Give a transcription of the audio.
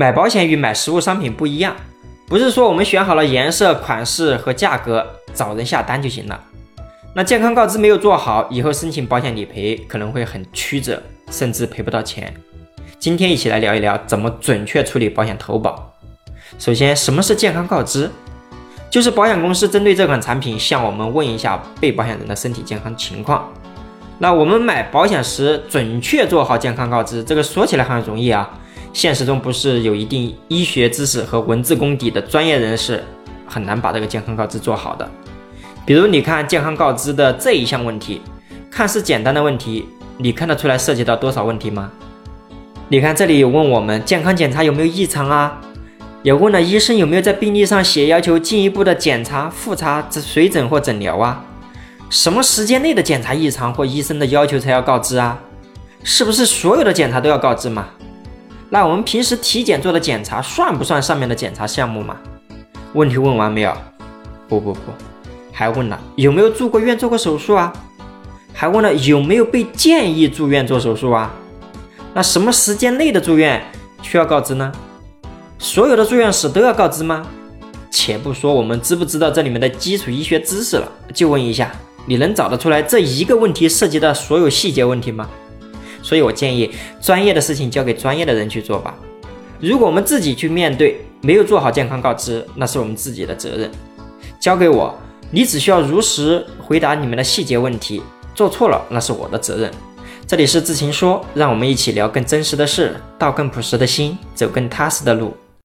买保险与买实物商品不一样，不是说我们选好了颜色、款式和价格找人下单就行了。那健康告知没有做好，以后申请保险理赔可能会很曲折，甚至赔不到钱。今天一起来聊一聊怎么准确处理保险投保。首先，什么是健康告知？就是保险公司针对这款产品向我们问一下被保险人的身体健康情况。那我们买保险时准确做好健康告知，这个说起来很容易啊。现实中不是有一定医学知识和文字功底的专业人士，很难把这个健康告知做好的。比如你看健康告知的这一项问题，看似简单的问题，你看得出来涉及到多少问题吗？你看这里有问我们健康检查有没有异常啊，也问了医生有没有在病历上写要求进一步的检查、复查、随诊或诊疗啊？什么时间内的检查异常或医生的要求才要告知啊？是不是所有的检查都要告知嘛？那我们平时体检做的检查算不算上面的检查项目嘛？问题问完没有？不不不，还问了有没有住过院做过手术啊？还问了有没有被建议住院做手术啊？那什么时间内的住院需要告知呢？所有的住院史都要告知吗？且不说我们知不知道这里面的基础医学知识了，就问一下，你能找得出来这一个问题涉及的所有细节问题吗？所以我建议，专业的事情交给专业的人去做吧。如果我们自己去面对，没有做好健康告知，那是我们自己的责任。交给我，你只需要如实回答你们的细节问题，做错了那是我的责任。这里是知情说，让我们一起聊更真实的事，道更朴实的心，走更踏实的路。